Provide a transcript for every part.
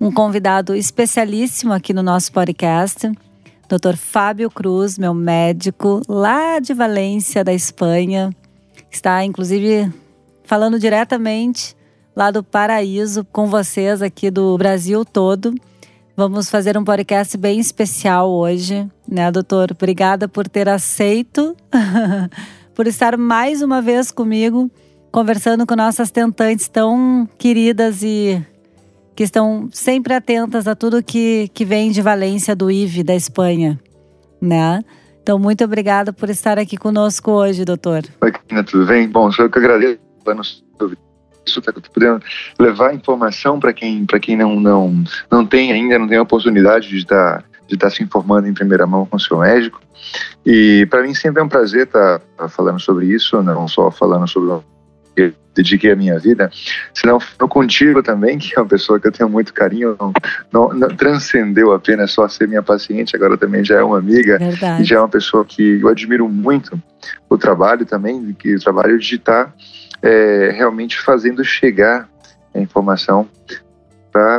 um convidado especialíssimo aqui no nosso podcast, Dr. Fábio Cruz, meu médico lá de Valência, da Espanha. Está inclusive falando diretamente lá do paraíso com vocês aqui do Brasil todo. Vamos fazer um podcast bem especial hoje, né, doutor? Obrigada por ter aceito, por estar mais uma vez comigo, conversando com nossas tentantes tão queridas e que estão sempre atentas a tudo que, que vem de Valência, do IVE, da Espanha, né? Então, muito obrigada por estar aqui conosco hoje, doutor. Oi, Karina, tudo bem? Bom, sou eu que agradeço isso, tá podendo levar informação para quem, quem não, não, não tem ainda, não tem a oportunidade de estar de estar se informando em primeira mão com o seu médico. E para mim sempre é um prazer estar falando sobre isso, não só falando sobre que dediquei a minha vida, senão eu contigo também, que é uma pessoa que eu tenho muito carinho, não, não, não, transcendeu apenas só ser minha paciente, agora também já é uma amiga Verdade. e já é uma pessoa que eu admiro muito o trabalho também, que o trabalho de estar é, realmente fazendo chegar a informação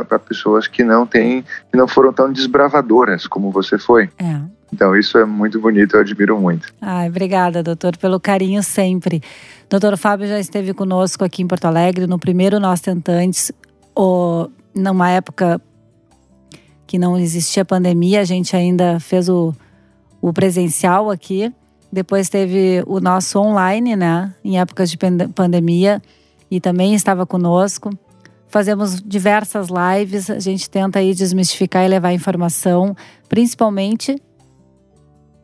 para pessoas que não têm, que não foram tão desbravadoras como você foi. É. Então, isso é muito bonito, eu admiro muito. Ai, obrigada, doutor, pelo carinho sempre. Doutor Fábio já esteve conosco aqui em Porto Alegre no primeiro Nós Tentantes, ou, numa época que não existia pandemia, a gente ainda fez o, o presencial aqui. Depois teve o nosso online, né, em épocas de pandemia, e também estava conosco. Fazemos diversas lives, a gente tenta aí desmistificar e levar informação, principalmente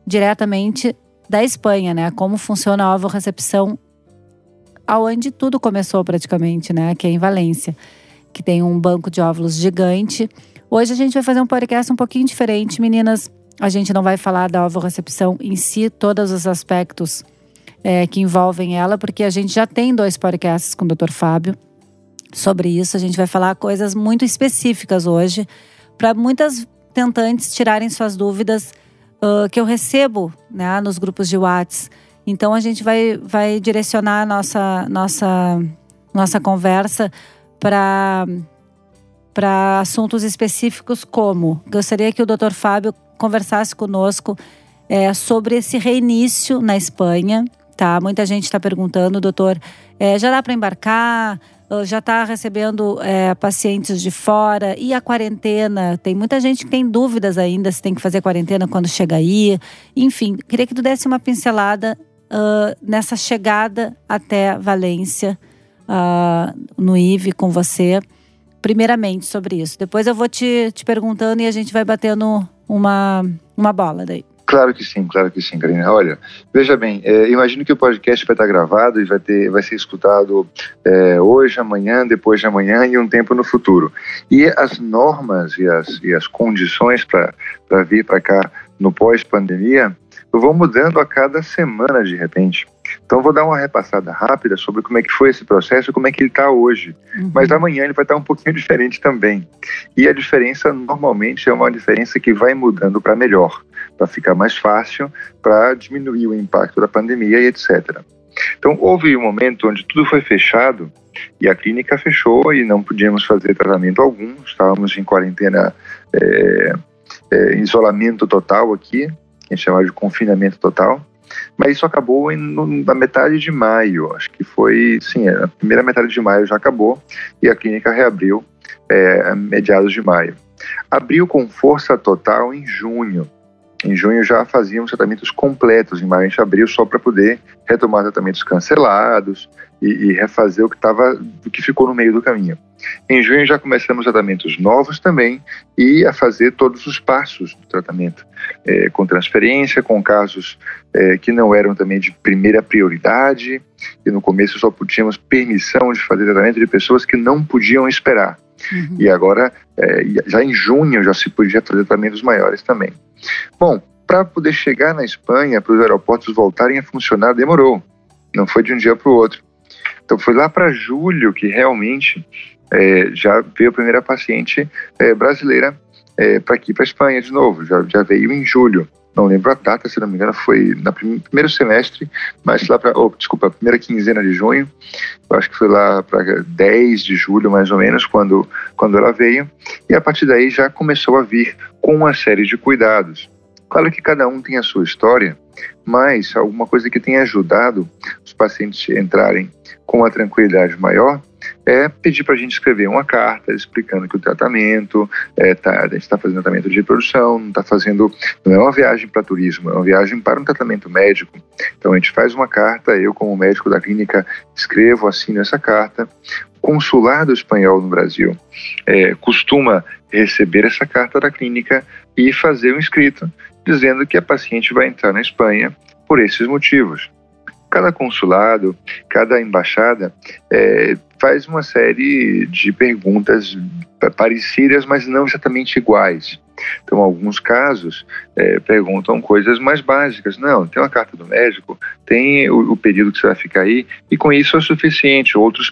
diretamente da Espanha, né? Como funciona a ovo-recepção, aonde tudo começou praticamente, né? Que é em Valência, que tem um banco de óvulos gigante. Hoje a gente vai fazer um podcast um pouquinho diferente, meninas. A gente não vai falar da ovo-recepção em si, todos os aspectos é, que envolvem ela, porque a gente já tem dois podcasts com o Dr. Fábio sobre isso. A gente vai falar coisas muito específicas hoje, para muitas tentantes tirarem suas dúvidas uh, que eu recebo né, nos grupos de Whats. Então a gente vai, vai direcionar a nossa, nossa, nossa conversa para para assuntos específicos como gostaria que o Dr. Fábio conversasse conosco é, sobre esse reinício na Espanha, tá? Muita gente está perguntando, doutor, é, já dá para embarcar? Já está recebendo é, pacientes de fora e a quarentena. Tem muita gente que tem dúvidas ainda se tem que fazer quarentena quando chega aí. Enfim, queria que tu desse uma pincelada uh, nessa chegada até Valência, uh, no IVE, com você. Primeiramente sobre isso. Depois eu vou te, te perguntando e a gente vai batendo uma, uma bola daí. Claro que sim, claro que sim, Karina. Olha, veja bem, é, imagino que o podcast vai estar gravado e vai, ter, vai ser escutado é, hoje, amanhã, depois de amanhã e um tempo no futuro. E as normas e as, e as condições para vir para cá no pós-pandemia vão mudando a cada semana, de repente. Então, vou dar uma repassada rápida sobre como é que foi esse processo e como é que ele está hoje. Uhum. Mas amanhã ele vai estar um pouquinho diferente também. E a diferença, normalmente, é uma diferença que vai mudando para melhor para ficar mais fácil, para diminuir o impacto da pandemia e etc. Então, houve um momento onde tudo foi fechado e a clínica fechou e não podíamos fazer tratamento algum, estávamos em quarentena, é, é, isolamento total aqui, que a gente chama de confinamento total. Mas isso acabou em, na metade de maio, acho que foi, sim, a primeira metade de maio já acabou e a clínica reabriu é, mediados de maio. Abriu com força total em junho, em junho já fazíamos tratamentos completos, em maio a gente abriu só para poder retomar tratamentos cancelados e, e refazer o que, tava, o que ficou no meio do caminho. Em junho já começamos tratamentos novos também e a fazer todos os passos do tratamento, é, com transferência, com casos é, que não eram também de primeira prioridade, e no começo só tínhamos permissão de fazer tratamento de pessoas que não podiam esperar. Uhum. E agora, é, já em junho, já se podia fazer tratamentos maiores também. Bom, para poder chegar na Espanha, para os aeroportos voltarem a funcionar, demorou. Não foi de um dia para o outro. Então foi lá para julho que realmente é, já veio a primeira paciente é, brasileira é, para aqui, para Espanha de novo. Já, já veio em julho. Não lembro a data, se não me engano, foi no primeiro semestre, mas lá para, oh, desculpa, primeira quinzena de junho. Acho que foi lá para 10 de julho, mais ou menos, quando, quando ela veio. E a partir daí já começou a vir com uma série de cuidados. Claro que cada um tem a sua história, mas alguma coisa que tem ajudado os pacientes entrarem com uma tranquilidade maior é pedir para a gente escrever uma carta explicando que o tratamento, é, tá, a gente está fazendo tratamento de reprodução, não está fazendo, não é uma viagem para turismo, é uma viagem para um tratamento médico. Então a gente faz uma carta, eu como médico da clínica escrevo, assino essa carta. O consulado espanhol no Brasil é, costuma receber essa carta da clínica e fazer um escrito dizendo que a paciente vai entrar na Espanha por esses motivos. Cada consulado, cada embaixada é, faz uma série de perguntas parecidas, mas não exatamente iguais. Então, alguns casos é, perguntam coisas mais básicas. Não, tem uma carta do médico, tem o, o período que você vai ficar aí, e com isso é suficiente. Outros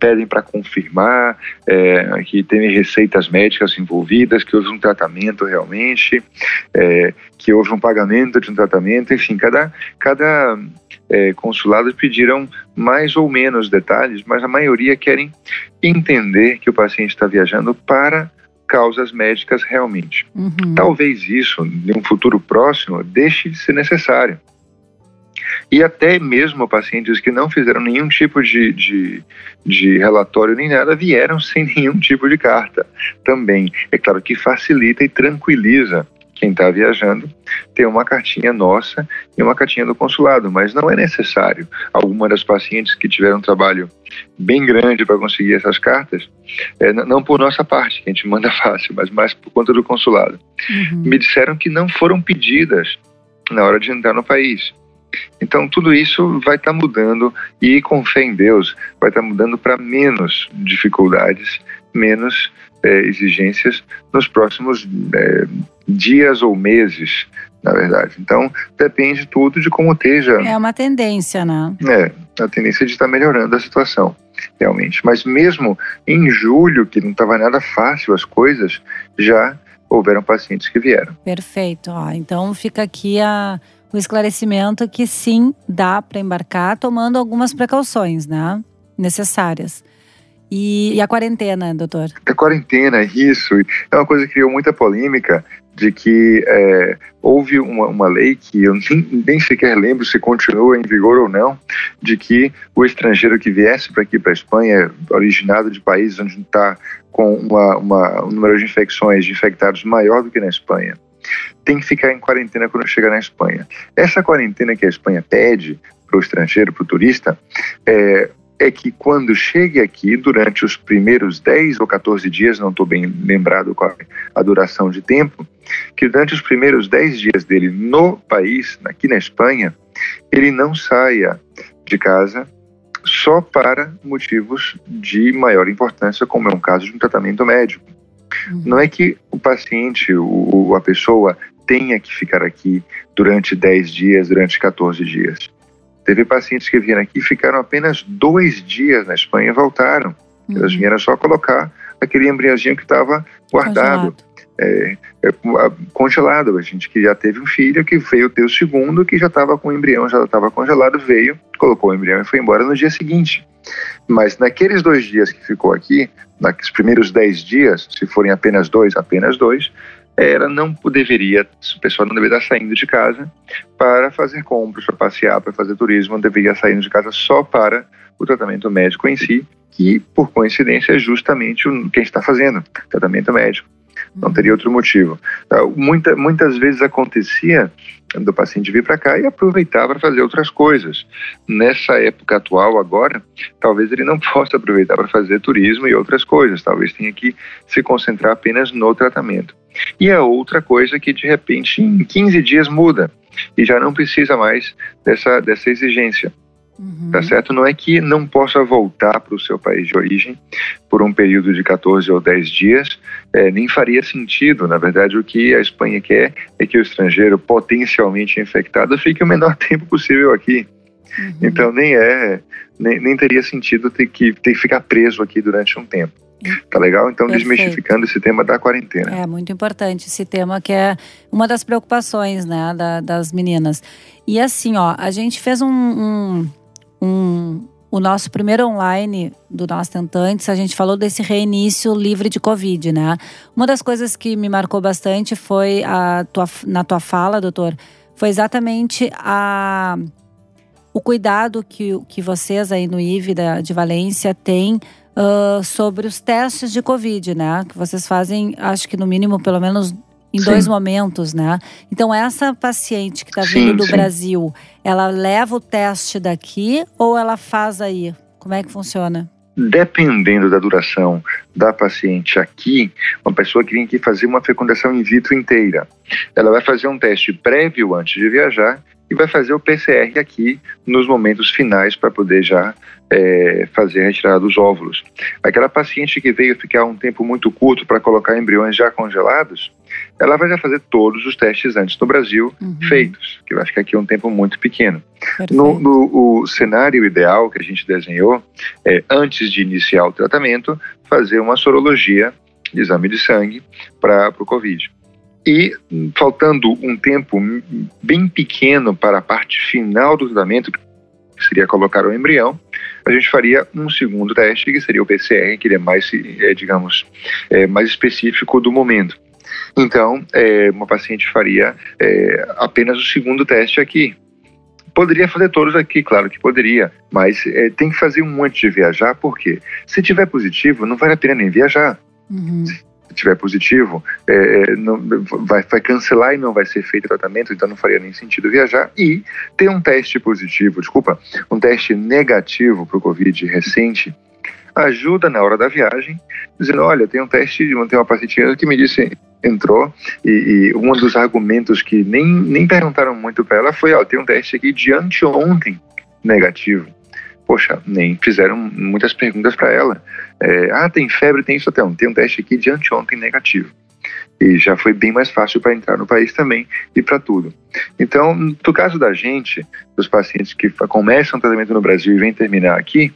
pedem para confirmar é, que tem receitas médicas envolvidas, que houve um tratamento realmente, é, que houve um pagamento de um tratamento, enfim, cada, cada é, consulado pediram mais ou menos detalhes, mas a maioria querem entender que o paciente está viajando para causas médicas realmente. Uhum. Talvez isso, em um futuro próximo, deixe de ser necessário. E até mesmo pacientes que não fizeram nenhum tipo de, de, de relatório nem nada vieram sem nenhum tipo de carta também. É claro que facilita e tranquiliza quem está viajando ter uma cartinha nossa e uma cartinha do consulado, mas não é necessário. Algumas das pacientes que tiveram um trabalho bem grande para conseguir essas cartas, é, não por nossa parte, que a gente manda fácil, mas mais por conta do consulado, uhum. me disseram que não foram pedidas na hora de entrar no país. Então, tudo isso vai estar tá mudando e, com fé em Deus, vai estar tá mudando para menos dificuldades, menos é, exigências nos próximos é, dias ou meses, na verdade. Então, depende tudo de como esteja. É uma tendência, né? É, a tendência de estar melhorando a situação, realmente. Mas mesmo em julho, que não estava nada fácil as coisas, já houveram pacientes que vieram. Perfeito. Ó, então, fica aqui a o esclarecimento que sim dá para embarcar, tomando algumas precauções, né? Necessárias. E, e, a quarentena, doutor? A quarentena, isso. É uma coisa que criou muita polêmica de que é, houve uma, uma, lei que eu nem, nem, sequer lembro se continua em vigor ou não, de que o estrangeiro que viesse para aqui, para a Espanha, originado de países onde está com uma, uma, um número de infecções, de infectados maior do que na Espanha, tem que ficar em quarentena quando chegar na Espanha. Essa quarentena que a Espanha pede para o estrangeiro, para o turista, é, é que quando chegue aqui, durante os primeiros 10 ou 14 dias, não estou bem lembrado qual é a duração de tempo, que durante os primeiros 10 dias dele no país, aqui na Espanha, ele não saia de casa só para motivos de maior importância, como é um caso de um tratamento médico. Uhum. Não é que o paciente, o, a pessoa, tenha que ficar aqui durante 10 dias, durante 14 dias. Teve pacientes que vieram aqui e ficaram apenas dois dias na Espanha e voltaram. Uhum. Elas vieram só colocar aquele embriãozinho que estava guardado. É, é, congelado. A gente que já teve um filho que veio ter o segundo, que já estava com o embrião, já estava congelado, veio, colocou o embrião e foi embora no dia seguinte. Mas naqueles dois dias que ficou aqui, nos primeiros dez dias, se forem apenas dois, apenas dois, era não deveria, a pessoa não deveria estar saindo de casa para fazer compras, para passear, para fazer turismo, deveria sair de casa só para o tratamento médico em si, que por coincidência é justamente o que está fazendo, tratamento médico. Não teria outro motivo. Então, muita, muitas vezes acontecia do paciente vir para cá e aproveitar para fazer outras coisas. Nessa época atual, agora, talvez ele não possa aproveitar para fazer turismo e outras coisas. Talvez tenha que se concentrar apenas no tratamento. E a outra coisa que de repente em 15 dias muda e já não precisa mais dessa, dessa exigência. Uhum. Tá certo? Não é que não possa voltar para o seu país de origem por um período de 14 ou 10 dias, é, nem faria sentido. Na verdade, o que a Espanha quer é que o estrangeiro potencialmente infectado fique o menor tempo possível aqui. Uhum. Então, nem é, nem, nem teria sentido ter que, ter que ficar preso aqui durante um tempo. Tá legal? Então, Perfeito. desmistificando esse tema da quarentena. É muito importante esse tema, que é uma das preocupações né, da, das meninas. E assim, ó, a gente fez um, um, um, o nosso primeiro online do Nós Tentantes, a gente falou desse reinício livre de Covid, né? Uma das coisas que me marcou bastante foi a tua, na tua fala, doutor, foi exatamente a, o cuidado que, que vocês aí no IVE da, de Valência têm uh, sobre os testes de Covid, né? Que vocês fazem, acho que no mínimo, pelo menos em sim. dois momentos, né? Então, essa paciente que está vindo do sim. Brasil, ela leva o teste daqui ou ela faz aí? Como é que funciona? Dependendo da duração da paciente aqui, uma pessoa que vem aqui fazer uma fecundação in vitro inteira, ela vai fazer um teste prévio antes de viajar e vai fazer o PCR aqui nos momentos finais para poder já é, fazer a retirada dos óvulos. Aquela paciente que veio ficar um tempo muito curto para colocar embriões já congelados, ela vai já fazer todos os testes antes no Brasil uhum. feitos, que eu acho que aqui é um tempo muito pequeno. No, no, o cenário ideal que a gente desenhou é, antes de iniciar o tratamento, fazer uma sorologia, exame de sangue, para o COVID. E faltando um tempo bem pequeno para a parte final do tratamento, que seria colocar o embrião, a gente faria um segundo teste, que seria o PCR, que é mais, é, digamos, é, mais específico do momento. Então, é, uma paciente faria é, apenas o segundo teste aqui. Poderia fazer todos aqui, claro que poderia, mas é, tem que fazer um antes de viajar, porque se tiver positivo, não vale a pena nem viajar. Uhum tiver positivo, é, é, não, vai, vai, cancelar e não vai ser feito tratamento, então não faria nem sentido viajar. E ter um teste positivo, desculpa, um teste negativo para o Covid recente, ajuda na hora da viagem, dizendo, olha, tem um teste, tem uma paciente que me disse, entrou, e, e um dos argumentos que nem, nem perguntaram muito para ela foi, ó, tem um teste aqui de anteontem negativo poxa, nem fizeram muitas perguntas para ela. É, ah, tem febre, tem isso até um, tem um teste aqui de anteontem negativo. E já foi bem mais fácil para entrar no país também e para tudo. Então, no caso da gente, dos pacientes que começam o tratamento no Brasil e vêm terminar aqui,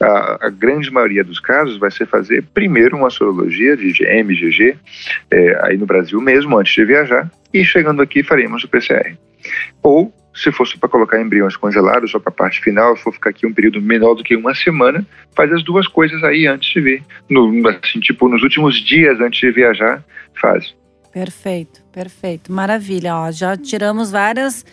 a, a, grande maioria dos casos vai ser fazer primeiro uma sorologia de IgM, IgG, é, aí no Brasil mesmo, antes de viajar, e chegando aqui faremos o PCR. Ou se fosse para colocar embriões congelados só para a parte final, for ficar aqui um período menor do que uma semana, faz as duas coisas aí antes de vir. No, assim, tipo, nos últimos dias antes de viajar, faz. Perfeito, perfeito. Maravilha. Ó, já tiramos várias,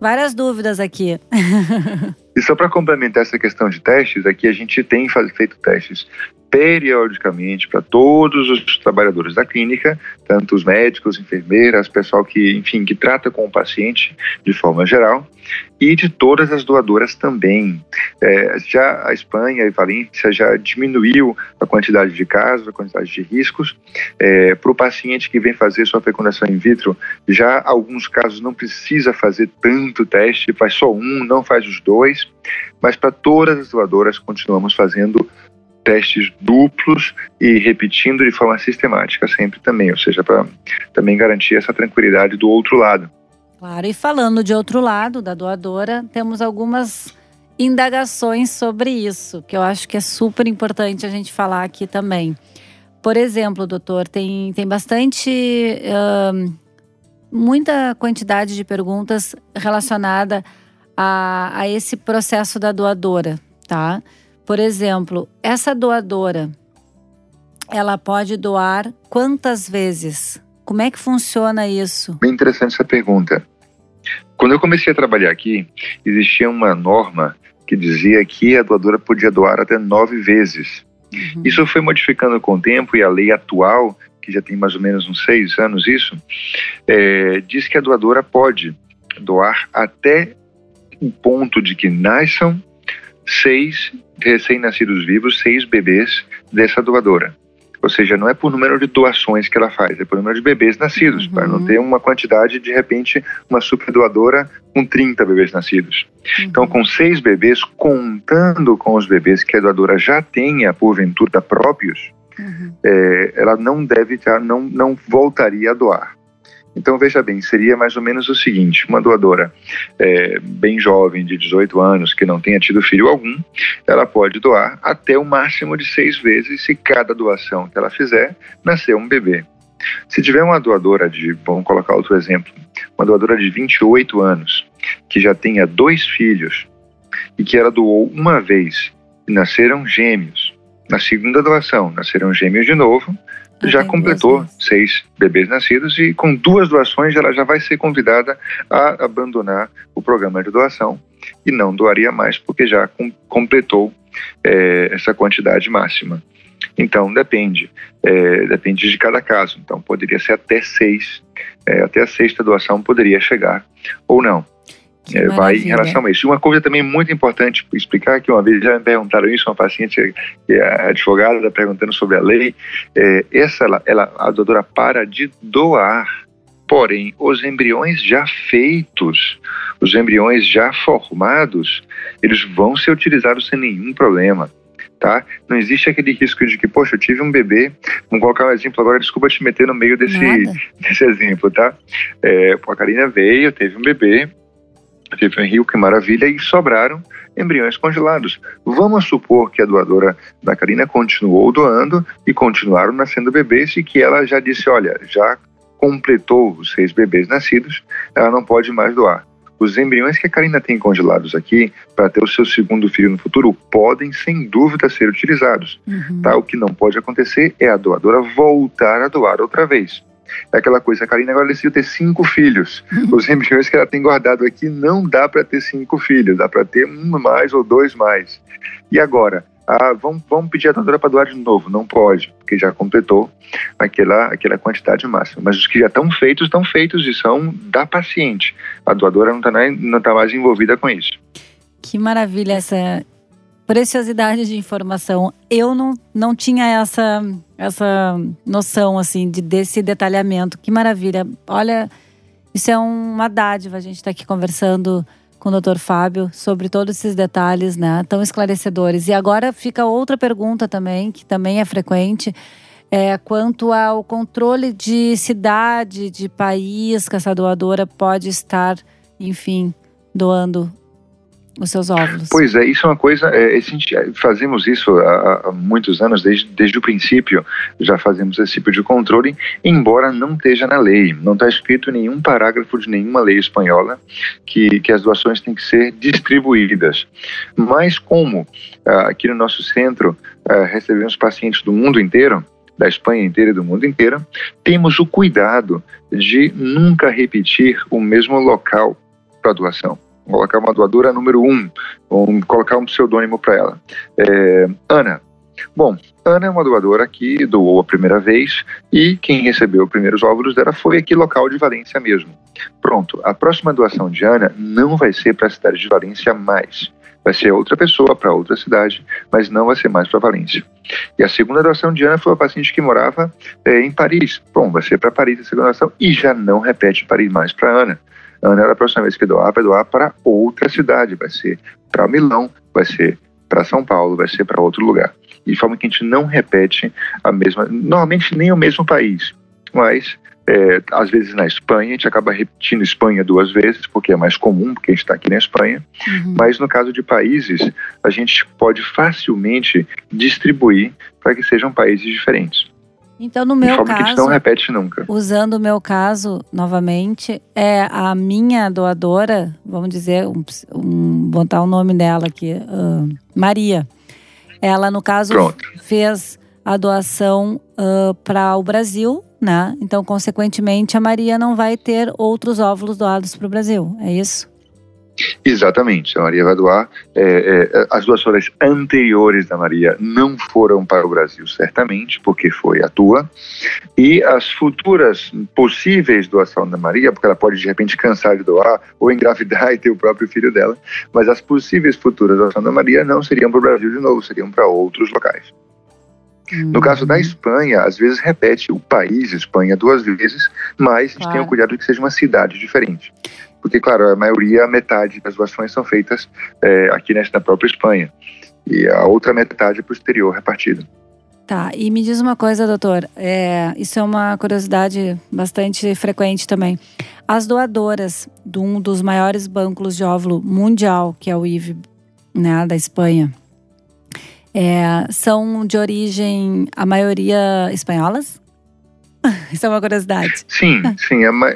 várias dúvidas aqui. e só para complementar essa questão de testes, aqui a gente tem feito testes periodicamente para todos os trabalhadores da clínica, tanto os médicos, enfermeiras, pessoal que, enfim, que trata com o paciente de forma geral, e de todas as doadoras também. É, já a Espanha e Valência já diminuiu a quantidade de casos, a quantidade de riscos. É, para o paciente que vem fazer sua fecundação in vitro, já alguns casos não precisa fazer tanto teste, faz só um, não faz os dois, mas para todas as doadoras continuamos fazendo testes duplos e repetindo de forma sistemática sempre também, ou seja, para também garantir essa tranquilidade do outro lado. Claro, e falando de outro lado, da doadora, temos algumas indagações sobre isso, que eu acho que é super importante a gente falar aqui também. Por exemplo, doutor, tem, tem bastante. Uh, muita quantidade de perguntas relacionada a, a esse processo da doadora, tá? Por exemplo, essa doadora, ela pode doar quantas vezes? Como é que funciona isso? Bem interessante essa pergunta. Quando eu comecei a trabalhar aqui, existia uma norma que dizia que a doadora podia doar até nove vezes. Uhum. Isso foi modificando com o tempo e a lei atual, que já tem mais ou menos uns seis anos isso, é, diz que a doadora pode doar até o ponto de que nasçam seis recém-nascidos vivos, seis bebês dessa doadora. Ou seja, não é por número de doações que ela faz, é por número de bebês nascidos, uhum. para não ter uma quantidade, de repente, uma superdoadora com 30 bebês nascidos. Uhum. Então, com seis bebês, contando com os bebês que a doadora já tenha, porventura, próprios, uhum. é, ela não deve, não, não voltaria a doar. Então, veja bem, seria mais ou menos o seguinte: uma doadora é, bem jovem, de 18 anos, que não tenha tido filho algum, ela pode doar até o máximo de seis vezes se cada doação que ela fizer nascer um bebê. Se tiver uma doadora de, vamos colocar outro exemplo, uma doadora de 28 anos, que já tenha dois filhos e que ela doou uma vez e nasceram gêmeos, na segunda doação nasceram gêmeos de novo, já completou seis bebês nascidos e com duas doações ela já vai ser convidada a abandonar o programa de doação e não doaria mais porque já com, completou é, essa quantidade máxima. Então depende, é, depende de cada caso. Então poderia ser até seis, é, até a sexta doação poderia chegar ou não é, vai em relação a isso. Uma coisa também muito importante explicar, que uma vez já me perguntaram isso, uma paciente que é advogada, perguntando sobre a lei, é, essa, ela, ela, a doutora para de doar, porém, os embriões já feitos, os embriões já formados, eles vão ser utilizados sem nenhum problema. Tá? Não existe aquele risco de que, poxa, eu tive um bebê, vamos colocar um exemplo agora, desculpa te meter no meio desse, desse exemplo, tá? É, a Karina veio, teve um bebê, um rio, que maravilha, e sobraram embriões congelados. Vamos supor que a doadora da Karina continuou doando e continuaram nascendo bebês e que ela já disse, olha, já completou os seis bebês nascidos, ela não pode mais doar. Os embriões que a Karina tem congelados aqui para ter o seu segundo filho no futuro podem, sem dúvida, ser utilizados. Uhum. Tá? O que não pode acontecer é a doadora voltar a doar outra vez. É aquela coisa, a Karina agora decidiu ter cinco filhos. Os embriões que ela tem guardado aqui não dá para ter cinco filhos, dá para ter um mais ou dois mais. E agora? Ah, vamos, vamos pedir a doadora para doar de novo. Não pode, porque já completou aquela, aquela quantidade máxima. Mas os que já estão feitos, estão feitos e são da paciente. A doadora não está não tá mais envolvida com isso. Que maravilha essa preciosidade de informação. Eu não, não tinha essa, essa noção, assim, de, desse detalhamento. Que maravilha. Olha, isso é uma dádiva. A gente está aqui conversando com o doutor Fábio sobre todos esses detalhes, né? Tão esclarecedores. E agora fica outra pergunta também, que também é frequente. É, quanto ao controle de cidade, de país que essa doadora pode estar, enfim, doando os seus óvulos. Pois é, isso é uma coisa. É, fazemos isso há, há, muitos anos, desde, desde o princípio, já fazemos esse tipo de controle, embora não esteja na lei. Não está escrito em nenhum parágrafo de nenhuma lei espanhola que, que as doações têm que ser distribuídas. Mas, como ah, aqui no nosso centro ah, recebemos pacientes do mundo inteiro, da Espanha inteira e do mundo inteiro, temos o cuidado de nunca repetir o mesmo local para doação colocar uma doadora número um, vamos colocar um pseudônimo para ela. É, Ana. Bom, Ana é uma doadora que doou a primeira vez e quem recebeu os primeiros óvulos dela foi aqui local de Valência mesmo. Pronto, a próxima doação de Ana não vai ser para a cidade de Valência mais. Vai ser outra pessoa para outra cidade, mas não vai ser mais para Valência. E a segunda doação de Ana foi uma paciente que morava é, em Paris. Bom, vai ser para Paris a segunda doação e já não repete Paris mais para Ana. Ana, a próxima vez que doar, vai doar para outra cidade, vai ser para Milão, vai ser para São Paulo, vai ser para outro lugar. De forma que a gente não repete a mesma, normalmente nem o mesmo país, mas é, às vezes na Espanha, a gente acaba repetindo Espanha duas vezes, porque é mais comum, porque a gente está aqui na Espanha. Uhum. Mas no caso de países, a gente pode facilmente distribuir para que sejam países diferentes. Então, no meu caso, não repete nunca. Usando o meu caso novamente, é a minha doadora, vamos dizer, um, um botar o nome dela aqui, uh, Maria. Ela, no caso, Pronto. fez a doação uh, para o Brasil, né? Então, consequentemente, a Maria não vai ter outros óvulos doados para o Brasil. É isso? Exatamente, a Maria vai doar. É, é, as doações anteriores da Maria não foram para o Brasil, certamente, porque foi a tua. E as futuras possíveis doações da Maria, porque ela pode de repente cansar de doar ou engravidar e ter o próprio filho dela, mas as possíveis futuras doações da Maria não seriam para o Brasil de novo, seriam para outros locais. Uhum. No caso da Espanha, às vezes repete o país Espanha duas vezes, mas a gente tem o cuidado de que seja uma cidade diferente. Porque, claro, a maioria, a metade das doações são feitas é, aqui na própria Espanha. E a outra metade para o exterior repartida. Tá, e me diz uma coisa, doutor. É, isso é uma curiosidade bastante frequente também. As doadoras de um dos maiores bancos de óvulo mundial, que é o IVE, né, da Espanha, é, são de origem, a maioria espanholas? Isso é uma curiosidade. Sim, sim. A, ma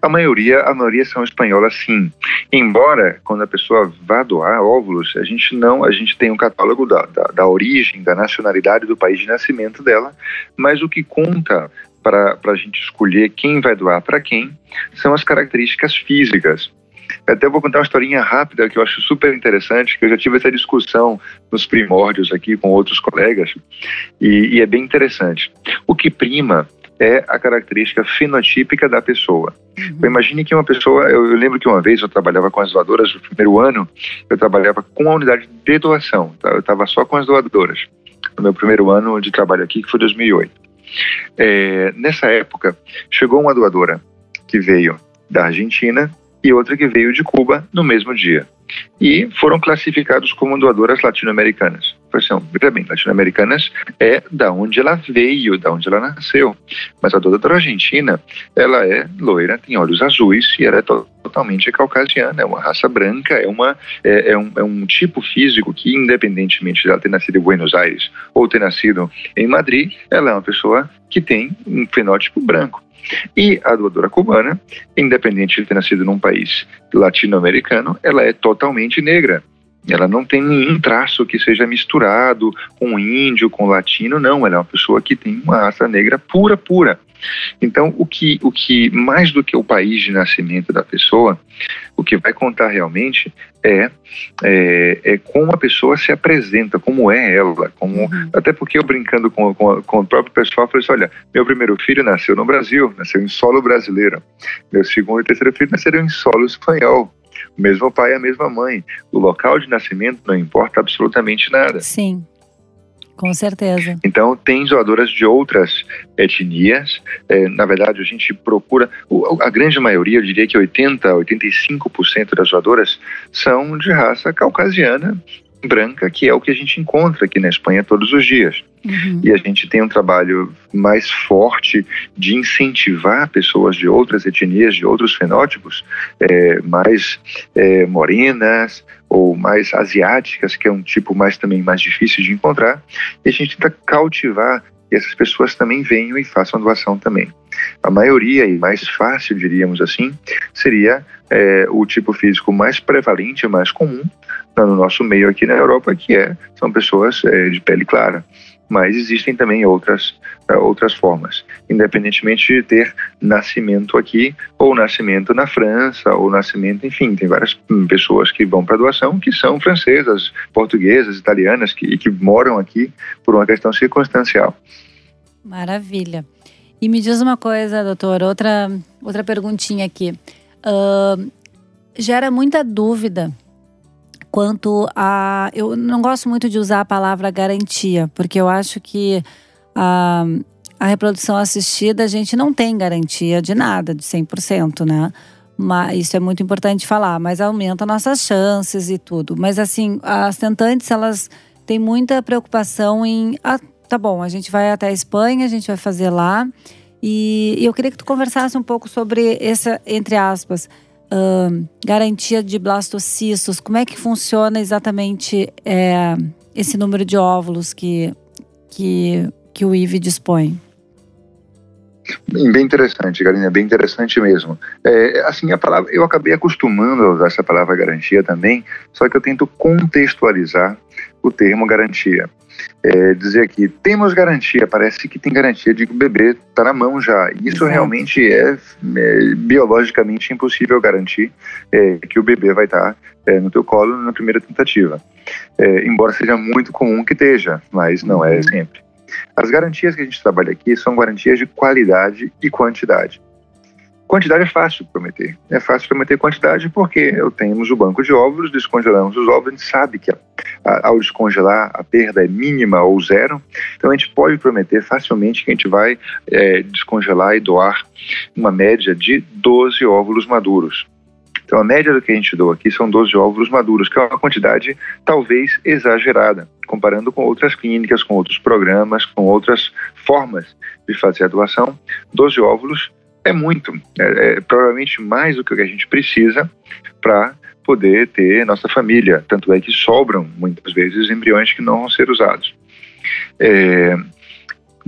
a, maioria, a maioria são espanholas, sim. Embora, quando a pessoa vá doar óvulos, a gente não, a gente tem um catálogo da, da, da origem, da nacionalidade do país de nascimento dela, mas o que conta para a gente escolher quem vai doar para quem são as características físicas. Até vou contar uma historinha rápida que eu acho super interessante, que eu já tive essa discussão nos primórdios aqui com outros colegas, e, e é bem interessante. O que prima é a característica fenotípica da pessoa. Uhum. Então, imagine que uma pessoa, eu, eu, lembro que uma vez eu trabalhava com as doadoras no primeiro ano, eu trabalhava com a unidade de doação, tá? eu estava só com as doadoras, no meu primeiro ano de trabalho aqui, que foi 2008. É, nessa época, chegou uma doadora que veio da Argentina e outra que veio de Cuba no mesmo dia. E foram classificados como doadoras latino-americanas. Veja bem, latino-americanas é da onde ela veio, da onde ela nasceu. Mas a doadora argentina, ela é loira, tem olhos azuis e ela é totalmente caucasiana, é uma raça branca, é, uma, é, é, um, é um tipo físico que, independentemente de ela ter nascido em Buenos Aires ou ter nascido em Madrid, ela é uma pessoa que tem um fenótipo branco. E a doadora cubana, independente de ter nascido num país latino-americano, ela é totalmente negra. Ela não tem nenhum traço que seja misturado com índio, com latino, não. Ela é uma pessoa que tem uma raça negra pura, pura. Então, o que, o que mais do que o país de nascimento da pessoa, o que vai contar realmente é, é, é como a pessoa se apresenta, como é ela. Como, uhum. Até porque eu brincando com, com, com, o próprio pessoal, falei assim: olha, meu primeiro filho nasceu no Brasil, nasceu em solo brasileiro. Meu segundo e terceiro filho nasceram em solo espanhol. O mesmo pai e a mesma mãe. O local de nascimento não importa absolutamente nada. Sim. Com certeza. Então, tem doadoras de outras etnias. É, na verdade, a gente procura. A grande maioria, eu diria que 80%, 85% das doadoras são de raça caucasiana branca, que é o que a gente encontra aqui na Espanha todos os dias. Uhum. E a gente tem um trabalho mais forte de incentivar pessoas de outras etnias, de outros fenótipos, é, mais é, morenas ou mais asiáticas, que é um tipo mais também mais difícil de encontrar. E a gente tenta cautivar que essas pessoas também venham e façam doação também. A maioria, e mais fácil, diríamos assim, seria é, o tipo físico mais prevalente, mais comum no nosso meio aqui na Europa, que é, são pessoas é, de pele clara mas existem também outras, uh, outras formas, independentemente de ter nascimento aqui ou nascimento na França ou nascimento, enfim, tem várias hum, pessoas que vão para doação que são francesas, portuguesas, italianas que, que moram aqui por uma questão circunstancial. Maravilha. E me diz uma coisa, doutor, outra, outra perguntinha aqui. Uh, gera muita dúvida quanto a. Eu não gosto muito de usar a palavra garantia, porque eu acho que a, a reprodução assistida a gente não tem garantia de nada, de 100%, né? Mas isso é muito importante falar, mas aumenta nossas chances e tudo. Mas assim, as tentantes, elas têm muita preocupação em. Ah, tá bom, a gente vai até a Espanha, a gente vai fazer lá. E eu queria que tu conversasse um pouco sobre essa, entre aspas, uh, garantia de blastocistos, como é que funciona exatamente é, esse número de óvulos que, que, que o IV dispõe? Bem interessante, Galina, bem interessante mesmo. É, assim, a palavra, eu acabei acostumando a usar essa palavra garantia também, só que eu tento contextualizar o termo garantia é, dizer aqui, temos garantia, parece que tem garantia de que o bebê está na mão já. Isso Exato. realmente é, é, biologicamente impossível garantir é, que o bebê vai estar tá, é, no teu colo na primeira tentativa. É, embora seja muito comum que esteja, mas não é uhum. sempre. As garantias que a gente trabalha aqui são garantias de qualidade e quantidade. Quantidade é fácil prometer. É fácil prometer quantidade porque eu temos o banco de óvulos, descongelamos os óvulos, a gente sabe que a, a, ao descongelar a perda é mínima ou zero. Então a gente pode prometer facilmente que a gente vai é, descongelar e doar uma média de 12 óvulos maduros. Então a média do que a gente doa aqui são 12 óvulos maduros, que é uma quantidade talvez exagerada, comparando com outras clínicas, com outros programas, com outras formas de fazer a doação. 12 óvulos é muito, é, é provavelmente mais do que a gente precisa para poder ter nossa família. Tanto é que sobram muitas vezes embriões que não vão ser usados. É,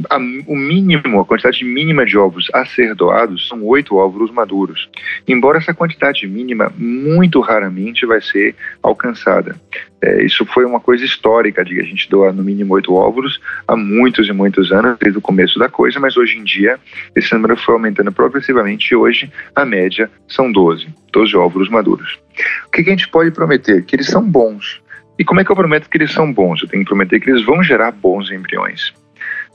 a, o mínimo, a quantidade mínima de ovos a ser doados são oito óvulos maduros. Embora essa quantidade mínima muito raramente vai ser alcançada. É, isso foi uma coisa histórica de a gente doar no mínimo oito óvulos há muitos e muitos anos, desde o começo da coisa, mas hoje em dia esse número foi aumentando progressivamente e hoje a média são 12, 12 óvulos maduros. O que, que a gente pode prometer? Que eles são bons. E como é que eu prometo que eles são bons? Eu tenho que prometer que eles vão gerar bons embriões.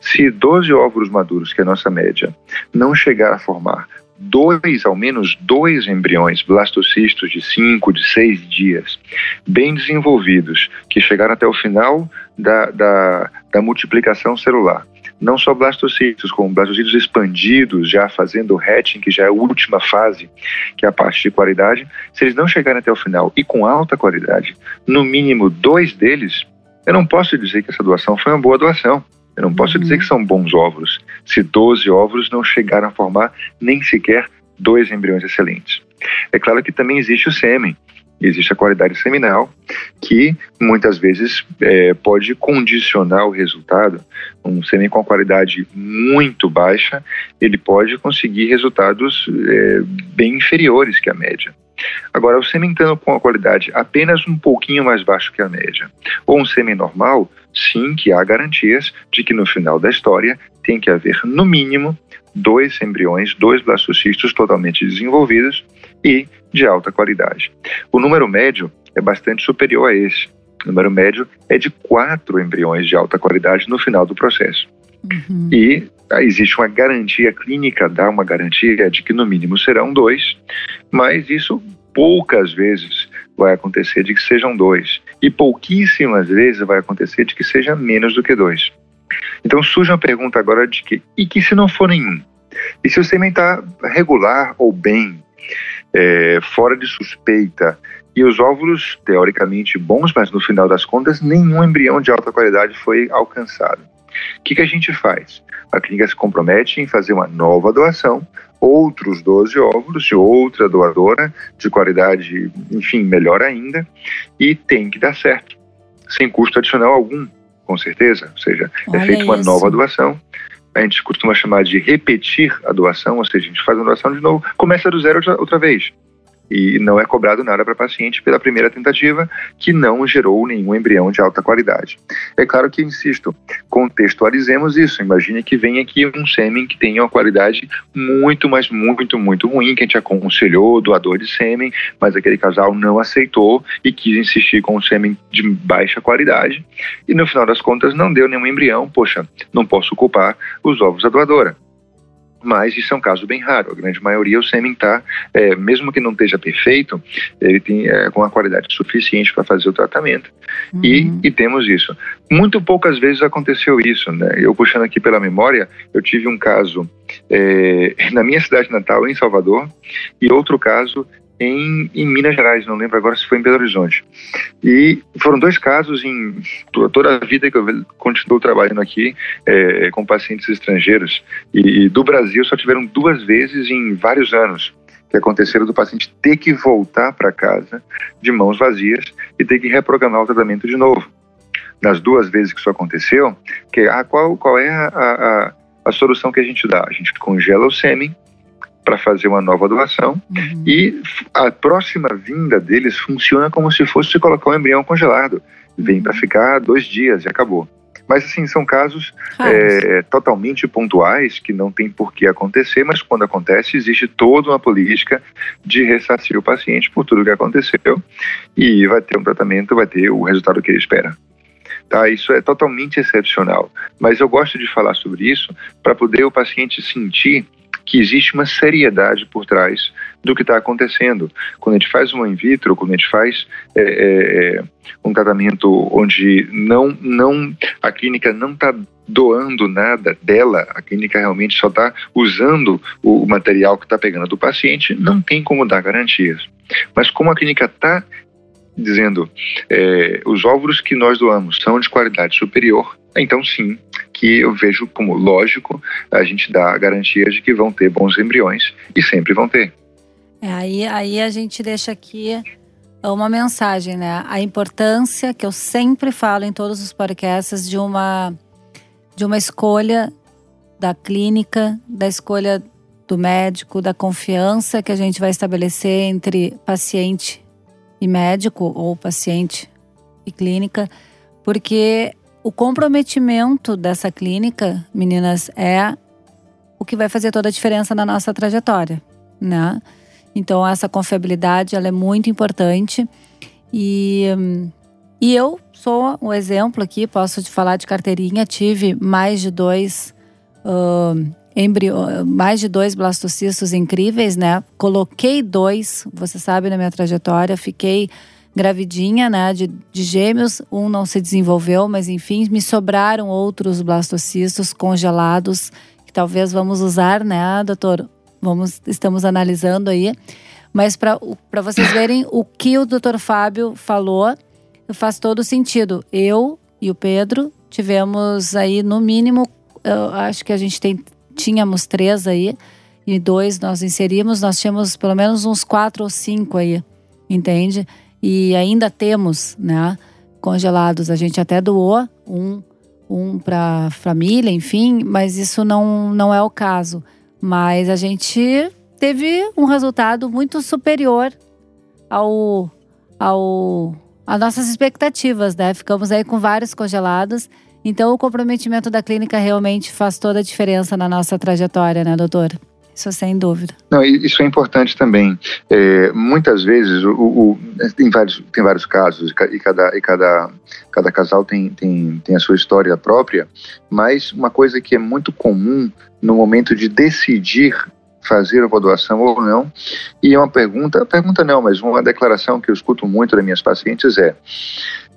Se 12 óvulos maduros, que é a nossa média, não chegar a formar dois, ao menos dois embriões blastocistos de 5, de 6 dias, bem desenvolvidos, que chegaram até o final da, da, da multiplicação celular. Não só blastocistos, como blastocitos expandidos, já fazendo o hatching, que já é a última fase, que é a parte de qualidade. Se eles não chegarem até o final e com alta qualidade, no mínimo dois deles, eu não posso dizer que essa doação foi uma boa doação. Eu não posso uhum. dizer que são bons óvulos se 12 óvulos não chegaram a formar nem sequer dois embriões excelentes. É claro que também existe o sêmen, existe a qualidade seminal, que muitas vezes é, pode condicionar o resultado. Um sêmen com qualidade muito baixa, ele pode conseguir resultados é, bem inferiores que a média. Agora, o sêmen com a qualidade apenas um pouquinho mais baixo que a média, ou um sêmen normal, sim que há garantias de que no final da história tem que haver, no mínimo, dois embriões, dois blastocistos totalmente desenvolvidos e de alta qualidade. O número médio é bastante superior a esse. O número médio é de quatro embriões de alta qualidade no final do processo. Uhum. E ah, existe uma garantia clínica, dá uma garantia de que no mínimo serão dois, mas isso poucas vezes vai acontecer de que sejam dois, e pouquíssimas vezes vai acontecer de que seja menos do que dois. Então surge uma pergunta agora de que, e que se não for nenhum? E se o sêmen está regular ou bem, é, fora de suspeita, e os óvulos teoricamente bons, mas no final das contas nenhum embrião de alta qualidade foi alcançado? O que, que a gente faz? A clínica se compromete em fazer uma nova doação, outros 12 óvulos de outra doadora, de qualidade, enfim, melhor ainda, e tem que dar certo, sem custo adicional algum, com certeza. Ou seja, é Olha é feita uma nova doação. A gente costuma chamar de repetir a doação, ou seja, a gente faz uma doação de novo, começa do zero outra vez e não é cobrado nada para paciente pela primeira tentativa, que não gerou nenhum embrião de alta qualidade. É claro que, insisto, contextualizemos isso. Imagine que vem aqui um sêmen que tenha uma qualidade muito, mas muito, muito ruim, que a gente aconselhou o doador de sêmen, mas aquele casal não aceitou e quis insistir com um sêmen de baixa qualidade, e no final das contas não deu nenhum embrião. Poxa, não posso culpar os ovos da doadora mas isso é um caso bem raro. A grande maioria, o sêmen está, é, mesmo que não esteja perfeito, ele tem é, com a qualidade suficiente para fazer o tratamento. Uhum. E, e, temos isso. Muito poucas vezes aconteceu isso. Né? Eu puxando aqui pela memória, eu tive um caso é, na minha cidade natal, em Salvador, e outro caso em, em, Minas Gerais, não lembro agora se foi em Belo Horizonte. E foram dois casos em toda a vida que eu continuo trabalhando aqui é, com pacientes estrangeiros. E, e, do Brasil só tiveram duas vezes em vários anos que aconteceram do paciente ter que voltar para casa de mãos vazias e ter que reprogramar o tratamento de novo. Nas duas vezes que isso aconteceu, que ah, qual, qual é a, a, a solução que a gente dá? A gente congela o sêmen para fazer uma nova doação uhum. e a próxima vinda deles funciona como se fosse colocar um embrião congelado. Vem para ficar dois dias e acabou. Mas, assim, são casos é, totalmente pontuais que não tem por que acontecer, mas quando acontece, existe toda uma política de ressarcir o paciente por tudo que aconteceu e vai ter um tratamento, vai ter o resultado que ele espera. Tá? Isso é totalmente excepcional. Mas eu gosto de falar sobre isso para poder o paciente sentir que existe uma seriedade por trás do que está acontecendo. Quando a gente faz uma in vitro, quando a gente faz é, é, é um tratamento onde não, não a clínica não está doando nada dela, a clínica realmente só está usando o material que está pegando do paciente, não tem como dar garantias. Mas como a clínica está dizendo é, os óvulos que nós doamos são de qualidade superior, então sim, que eu vejo como lógico a gente dar garantias de que vão ter bons embriões e sempre vão ter. É, aí, aí a gente deixa aqui uma mensagem, né? A importância que eu sempre falo em todos os podcasts de uma, de uma escolha da clínica, da escolha do médico, da confiança que a gente vai estabelecer entre paciente e médico ou paciente e clínica, porque o comprometimento dessa clínica, meninas, é o que vai fazer toda a diferença na nossa trajetória, né? Então essa confiabilidade ela é muito importante e, e eu sou um exemplo aqui, posso te falar de carteirinha, tive mais de dois uh, mais de dois blastocistos incríveis, né? Coloquei dois, você sabe na minha trajetória, fiquei gravidinha, né, de, de gêmeos, um não se desenvolveu, mas enfim, me sobraram outros blastocistos congelados que talvez vamos usar, né, doutor? Vamos, estamos analisando aí. Mas para vocês verem o que o doutor Fábio falou, faz todo sentido. Eu e o Pedro tivemos aí, no mínimo, acho que a gente tem, tínhamos três aí, e dois nós inserimos, nós tínhamos pelo menos uns quatro ou cinco aí, entende? E ainda temos, né, congelados. A gente até doou um, um para família, enfim, mas isso não, não é o caso mas a gente teve um resultado muito superior ao, ao às nossas expectativas, né? Ficamos aí com vários congelados. Então, o comprometimento da clínica realmente faz toda a diferença na nossa trajetória, né, doutor? Isso sem dúvida. Não, isso é importante também. É, muitas vezes, o, o, tem, vários, tem vários casos, e cada, e cada, cada casal tem, tem, tem a sua história própria, mas uma coisa que é muito comum no momento de decidir fazer uma doação ou não. E é uma pergunta, pergunta não, mas uma declaração que eu escuto muito das minhas pacientes é,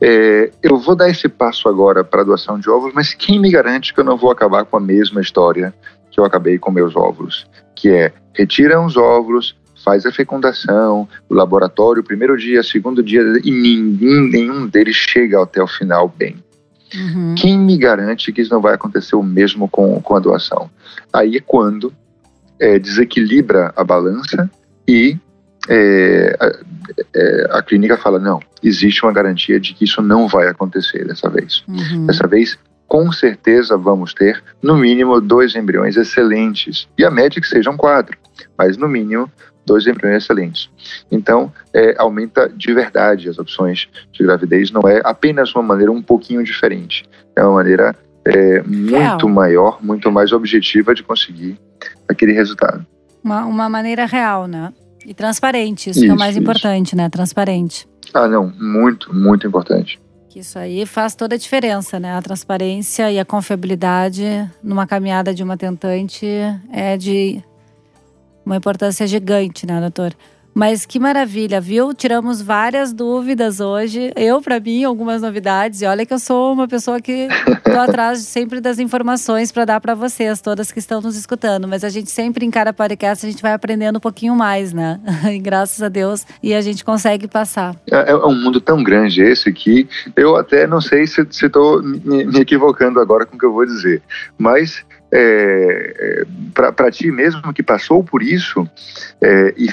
é eu vou dar esse passo agora para a doação de óvulos, mas quem me garante que eu não vou acabar com a mesma história que eu acabei com meus óvulos? Que é, retira os óvulos, faz a fecundação, o laboratório, primeiro dia, segundo dia, e ninguém, nenhum deles chega até o final bem. Uhum. Quem me garante que isso não vai acontecer o mesmo com, com a doação? Aí é quando é, desequilibra a balança e é, a, é, a, clínica fala: não, existe uma garantia de que isso não vai acontecer dessa vez. Uhum. Dessa vez, com certeza vamos ter, no mínimo, dois embriões excelentes. E a média que sejam quatro, mas no mínimo dois embriões excelentes. Então, é, aumenta de verdade as opções de gravidez, não é apenas uma maneira um pouquinho diferente, é uma maneira é, muito maior, muito mais objetiva de conseguir aquele resultado. Uma, uma maneira real, né? E transparente, isso, isso é o mais isso. importante, né? Transparente. Ah, não, muito, muito importante. Isso aí faz toda a diferença, né? A transparência e a confiabilidade numa caminhada de uma tentante é de uma importância gigante, né, doutor? Mas que maravilha, viu? Tiramos várias dúvidas hoje. Eu, para mim, algumas novidades. E olha que eu sou uma pessoa que tô atrás sempre das informações para dar para vocês, todas que estão nos escutando. Mas a gente sempre encara podcast, a gente vai aprendendo um pouquinho mais, né? E graças a Deus, e a gente consegue passar. É, é um mundo tão grande esse que eu até não sei se estou me, me equivocando agora com o que eu vou dizer. Mas é, é para ti mesmo que passou por isso é, e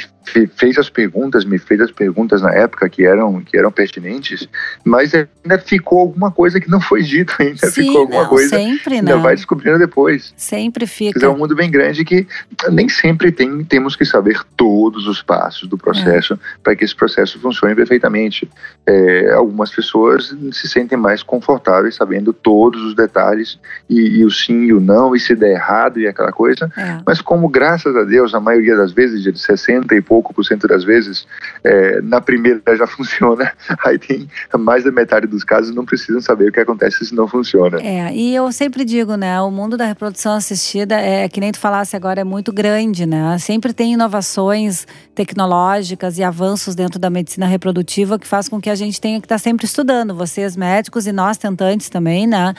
fez as perguntas, me fez as perguntas na época que eram, que eram pertinentes, mas ainda ficou alguma coisa que não foi dito ainda, Sim, ficou alguma não, coisa sempre ainda não. vai descobrindo depois. Sempre fica. É um mundo bem grande que nem sempre tem, temos que saber todos os passos do processo é. para que esse processo funcione perfeitamente. É, algumas pessoas se sentem mais confortáveis sabendo todos os detalhes e, e, o sim e o não, e se der errado e aquela coisa, é. mas como graças a Deus, a maioria das vezes, de 60 e pouco por cento das vezes, é, na primeira já funciona, aí tem mais da metade dos casos não precisam saber o que acontece se não funciona. É, e eu sempre digo, né, o mundo da reprodução assistida é, que nem tu falasse agora, é muito grande, né? Sempre tem inovações tecnológicas e avanços dentro da medicina reprodutiva que faz com que a gente tenha que estar sempre estudando, vocês médicos e nós tentantes também, né?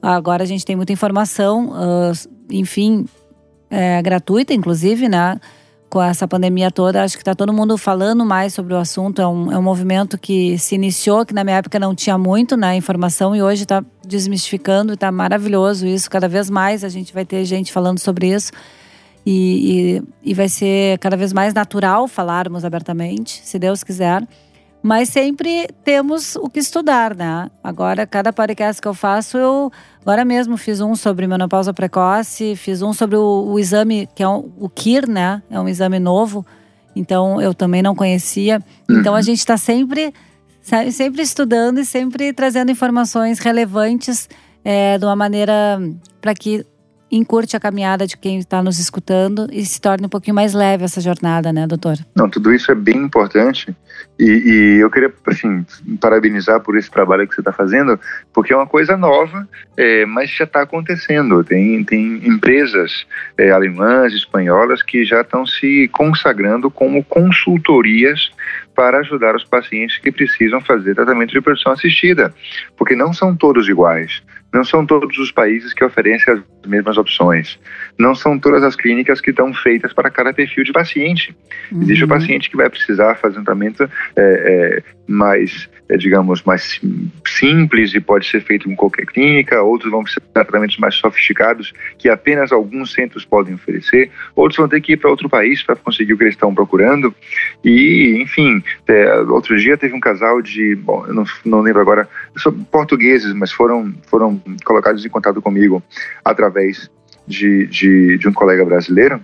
Agora a gente tem muita informação, uh, enfim, é, gratuita, inclusive, né? Com essa pandemia toda, acho que está todo mundo falando mais sobre o assunto. É um, é um movimento que se iniciou, que na minha época não tinha muito né, informação e hoje está desmistificando está maravilhoso isso. Cada vez mais a gente vai ter gente falando sobre isso. E, e, e vai ser cada vez mais natural falarmos abertamente, se Deus quiser. Mas sempre temos o que estudar, né? Agora, cada podcast que eu faço, eu agora mesmo fiz um sobre menopausa precoce, fiz um sobre o, o exame, que é um, o KIR, né? É um exame novo, então eu também não conhecia. Então a uhum. gente está sempre, sempre estudando e sempre trazendo informações relevantes é, de uma maneira para que encurte a caminhada de quem está nos escutando e se torne um pouquinho mais leve essa jornada, né, doutor? Não, tudo isso é bem importante e, e eu queria, assim, parabenizar por esse trabalho que você está fazendo, porque é uma coisa nova, é, mas já está acontecendo. Tem, tem empresas é, alemãs, espanholas que já estão se consagrando como consultorias para ajudar os pacientes que precisam fazer tratamento de reprodução assistida, porque não são todos iguais. Não são todos os países que oferecem as mesmas opções. Não são todas as clínicas que estão feitas para cada perfil de paciente. Uhum. Existe o paciente que vai precisar fazer um tratamento é, é, mais, é, digamos, mais simples e pode ser feito em qualquer clínica. Outros vão de tratamentos mais sofisticados que apenas alguns centros podem oferecer. Outros vão ter que ir para outro país para conseguir o que eles estão procurando. E, enfim, é, outro dia teve um casal de, bom, eu não, não lembro agora, portugueses, mas foram, foram colocados em contato comigo através de, de, de um colega brasileiro.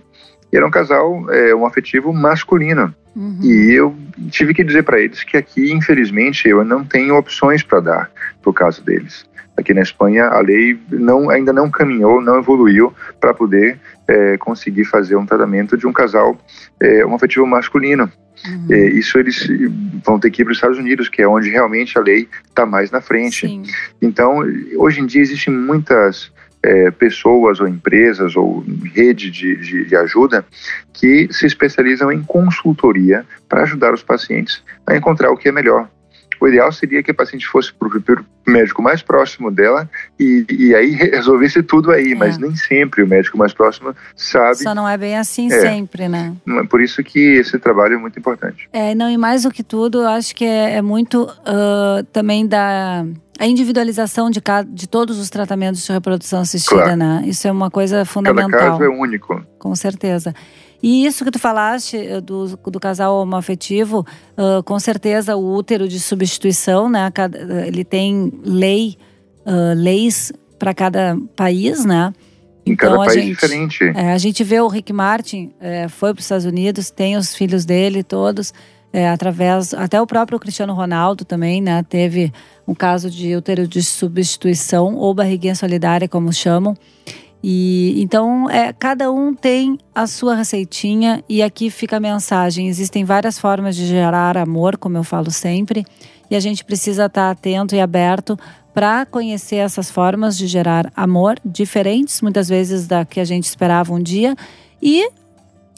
E era um casal, é, um afetivo masculino. Uhum. E eu tive que dizer para eles que aqui, infelizmente, eu não tenho opções para dar o caso deles. Aqui na Espanha, a lei não, ainda não caminhou, não evoluiu para poder é, conseguir fazer um tratamento de um casal, é, um afetivo masculino. Uhum. É, isso eles vão ter que ir para os Estados Unidos, que é onde realmente a lei está mais na frente. Sim. Então, hoje em dia existem muitas é, pessoas ou empresas ou rede de, de, de, ajuda que se especializam em consultoria para ajudar os pacientes a encontrar o que é melhor o ideal seria que a paciente fosse para o médico mais próximo dela e, e aí resolvesse tudo aí, é. mas nem sempre o médico mais próximo sabe. Só não é bem assim é. sempre, né? Por isso que esse trabalho é muito importante. É, não, e mais do que tudo, eu acho que é, é muito uh, também da a individualização de, cada, de todos os tratamentos de reprodução assistida, claro. né? Isso é uma coisa fundamental. Cada caso é único. Com certeza. E isso que tu falaste eh, do, do casal homoafetivo, uh, com certeza o útero de substituição, né? Eh, ele tem lei, uh, leis para cada país, né? Em então, cada país gente, diferente. É, a gente vê o Rick Martin, é, foi para os Estados Unidos, tem os filhos dele todos, é, através. Até o próprio Cristiano Ronaldo também, né? Teve um caso de útero de substituição ou barriguinha solidária, como chamam. E então é, cada um tem a sua receitinha e aqui fica a mensagem. Existem várias formas de gerar amor, como eu falo sempre, e a gente precisa estar atento e aberto para conhecer essas formas de gerar amor, diferentes muitas vezes da que a gente esperava um dia, e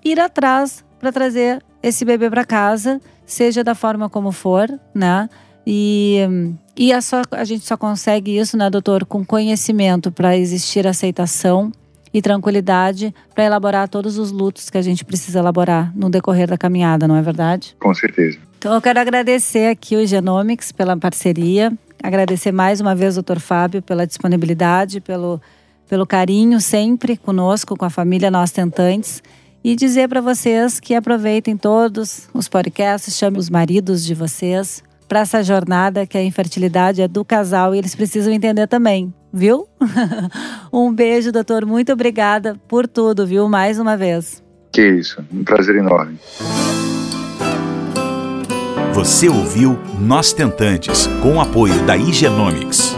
ir atrás para trazer esse bebê para casa, seja da forma como for, né? E, e é só, a gente só consegue isso, né, doutor, com conhecimento para existir aceitação e tranquilidade para elaborar todos os lutos que a gente precisa elaborar no decorrer da caminhada, não é verdade? Com certeza. Então eu quero agradecer aqui o Genomics pela parceria, agradecer mais uma vez doutor Fábio pela disponibilidade, pelo, pelo carinho sempre conosco, com a família Nós Tentantes. E dizer para vocês que aproveitem todos os podcasts, chamem os maridos de vocês, para essa jornada que a infertilidade é do casal e eles precisam entender também, viu? um beijo, doutor. Muito obrigada por tudo, viu? Mais uma vez. Que isso, um prazer enorme. Você ouviu Nós Tentantes, com o apoio da Igenomics.